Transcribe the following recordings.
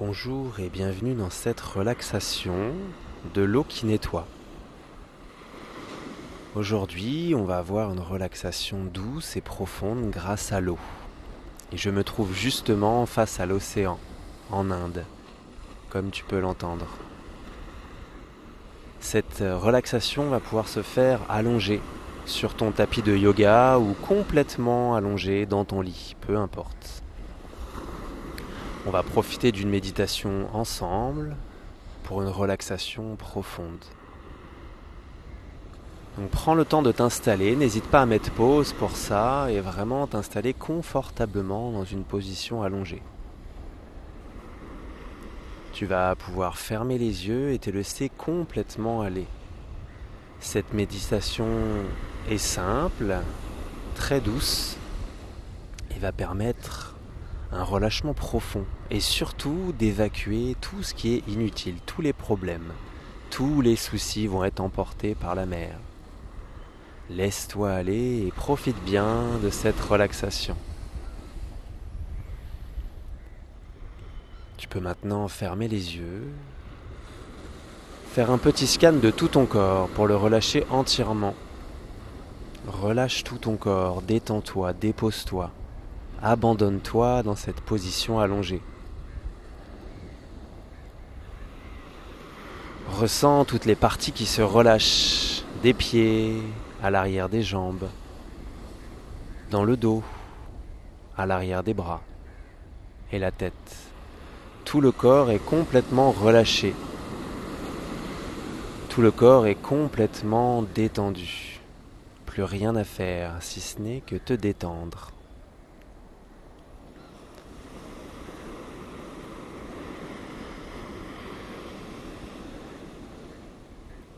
Bonjour et bienvenue dans cette relaxation de l'eau qui nettoie. Aujourd'hui, on va avoir une relaxation douce et profonde grâce à l'eau. Et je me trouve justement face à l'océan, en Inde, comme tu peux l'entendre. Cette relaxation va pouvoir se faire allongée sur ton tapis de yoga ou complètement allongé dans ton lit, peu importe. On va profiter d'une méditation ensemble pour une relaxation profonde. Donc prends le temps de t'installer, n'hésite pas à mettre pause pour ça et vraiment t'installer confortablement dans une position allongée. Tu vas pouvoir fermer les yeux et te laisser complètement aller. Cette méditation est simple, très douce et va permettre un relâchement profond et surtout d'évacuer tout ce qui est inutile, tous les problèmes. Tous les soucis vont être emportés par la mer. Laisse-toi aller et profite bien de cette relaxation. Tu peux maintenant fermer les yeux, faire un petit scan de tout ton corps pour le relâcher entièrement. Relâche tout ton corps, détends-toi, dépose-toi, abandonne-toi dans cette position allongée. Ressens toutes les parties qui se relâchent, des pieds, à l'arrière des jambes, dans le dos, à l'arrière des bras et la tête. Tout le corps est complètement relâché. Tout le corps est complètement détendu. Plus rien à faire si ce n'est que te détendre.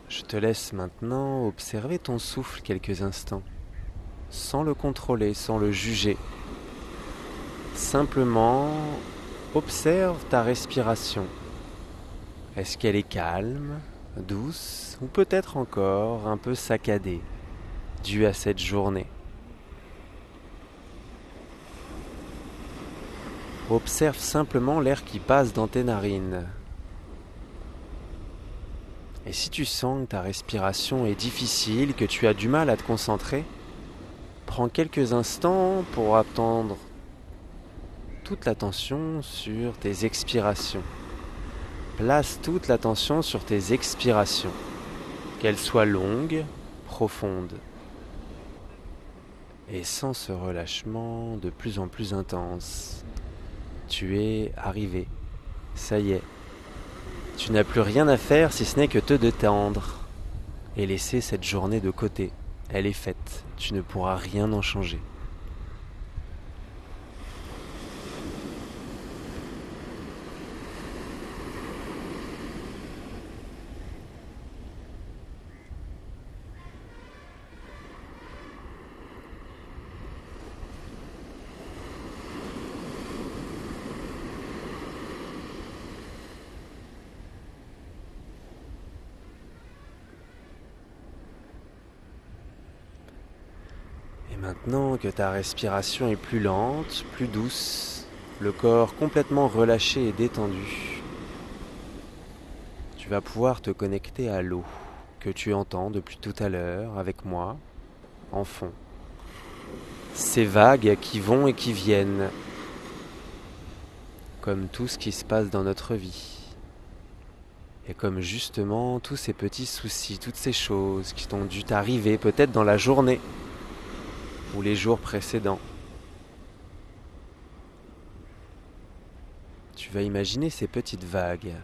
Je te laisse maintenant observer ton souffle quelques instants, sans le contrôler, sans le juger. Simplement observe ta respiration. Est-ce qu'elle est calme, douce ou peut-être encore un peu saccadée, due à cette journée? Observe simplement l'air qui passe dans tes narines, et si tu sens que ta respiration est difficile, que tu as du mal à te concentrer, prends quelques instants pour attendre toute l'attention sur tes expirations. Place toute l'attention sur tes expirations, qu'elles soient longues, profondes, et sans ce relâchement de plus en plus intense. Tu es arrivé, ça y est, tu n'as plus rien à faire si ce n'est que te détendre et laisser cette journée de côté. Elle est faite, tu ne pourras rien en changer. Maintenant que ta respiration est plus lente, plus douce, le corps complètement relâché et détendu, tu vas pouvoir te connecter à l'eau que tu entends depuis tout à l'heure avec moi en fond. Ces vagues qui vont et qui viennent, comme tout ce qui se passe dans notre vie. Et comme justement tous ces petits soucis, toutes ces choses qui t'ont dû t'arriver peut-être dans la journée, ou les jours précédents. Tu vas imaginer ces petites vagues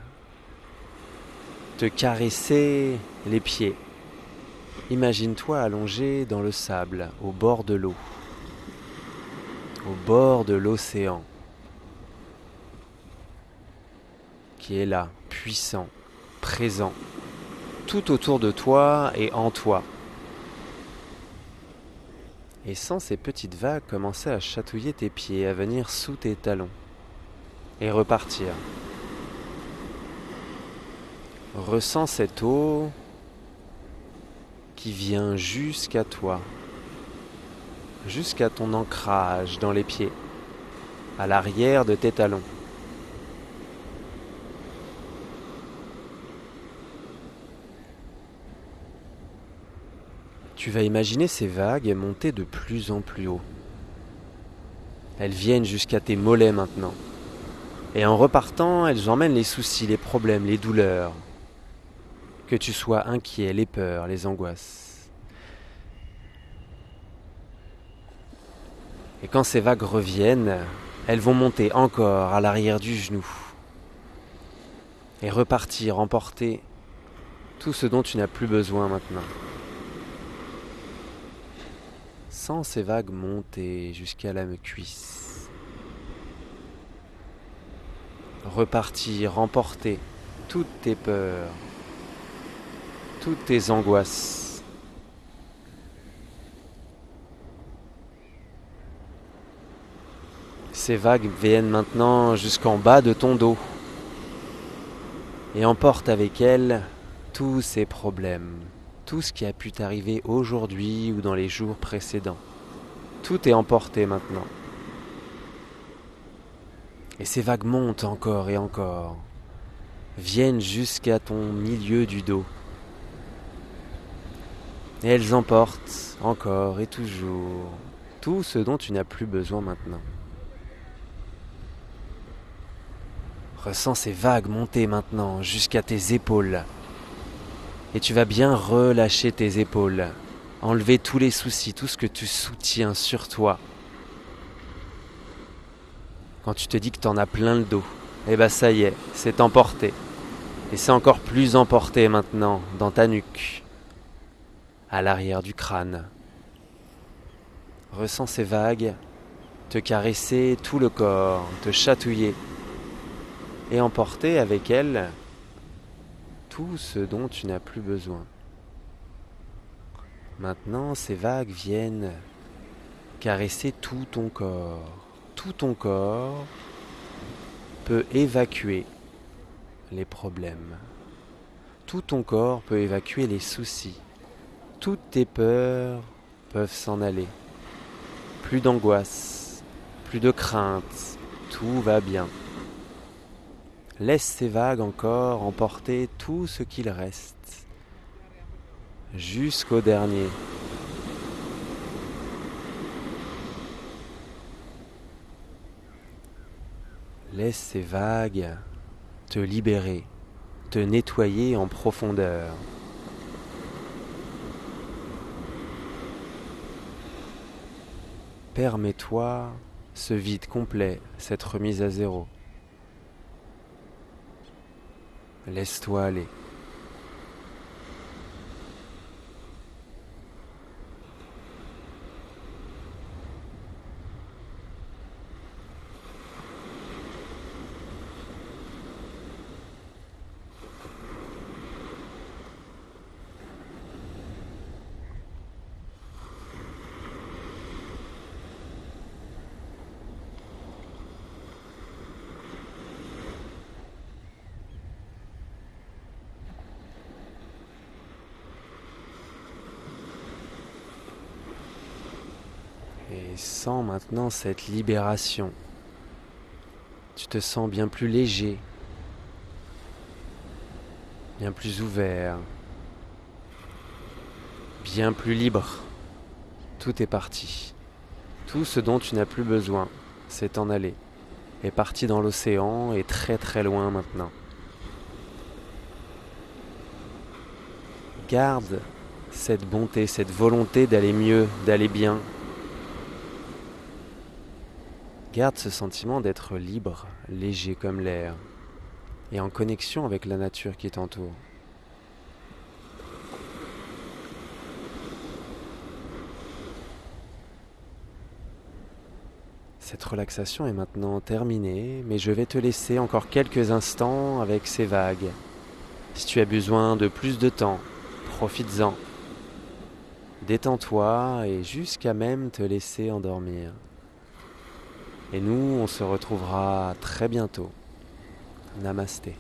te caresser les pieds. Imagine-toi allongé dans le sable, au bord de l'eau, au bord de l'océan, qui est là, puissant, présent, tout autour de toi et en toi et sans ces petites vagues commencer à chatouiller tes pieds, à venir sous tes talons, et repartir. Ressens cette eau qui vient jusqu'à toi, jusqu'à ton ancrage dans les pieds, à l'arrière de tes talons. Tu vas imaginer ces vagues monter de plus en plus haut. Elles viennent jusqu'à tes mollets maintenant. Et en repartant, elles emmènent les soucis, les problèmes, les douleurs. Que tu sois inquiet, les peurs, les angoisses. Et quand ces vagues reviennent, elles vont monter encore à l'arrière du genou et repartir emporter tout ce dont tu n'as plus besoin maintenant. Sans ces vagues monter jusqu'à la cuisse. Repartir, emporter toutes tes peurs, toutes tes angoisses. Ces vagues viennent maintenant jusqu'en bas de ton dos et emportent avec elles tous ces problèmes, tout ce qui a pu t'arriver aujourd'hui ou dans les jours précédents. Tout est emporté maintenant. Et ces vagues montent encore et encore, viennent jusqu'à ton milieu du dos. Et elles emportent encore et toujours tout ce dont tu n'as plus besoin maintenant. Ressens ces vagues monter maintenant jusqu'à tes épaules. Et tu vas bien relâcher tes épaules, enlever tous les soucis, tout ce que tu soutiens sur toi. Quand tu te dis que tu en as plein le dos, eh ben ça y est, c'est emporté. Et c'est encore plus emporté maintenant dans ta nuque, à l'arrière du crâne. Ressens ces vagues te caresser tout le corps, te chatouiller et emporter avec elles tout ce dont tu n'as plus besoin. Maintenant, ces vagues viennent caresser tout ton corps. Tout ton corps peut évacuer les problèmes. Tout ton corps peut évacuer les soucis. Toutes tes peurs peuvent s'en aller. Plus d'angoisse, plus de crainte, tout va bien. Laisse ces vagues encore emporter tout ce qu'il reste, jusqu'au dernier. Laisse ces vagues te libérer, te nettoyer en profondeur. Permets-toi ce vide complet, cette remise à zéro. Laisse-toi aller. Et sens maintenant cette libération. Tu te sens bien plus léger, bien plus ouvert, bien plus libre. Tout est parti. Tout ce dont tu n'as plus besoin, c'est en aller, est parti dans l'océan et très très loin maintenant. Garde cette bonté, cette volonté d'aller mieux, d'aller bien, Garde ce sentiment d'être libre, léger comme l'air, et en connexion avec la nature qui t'entoure. Cette relaxation est maintenant terminée, mais je vais te laisser encore quelques instants avec ces vagues. Si tu as besoin de plus de temps, profites-en. Détends-toi et jusqu'à même te laisser endormir. Et nous, on se retrouvera très bientôt. Namasté.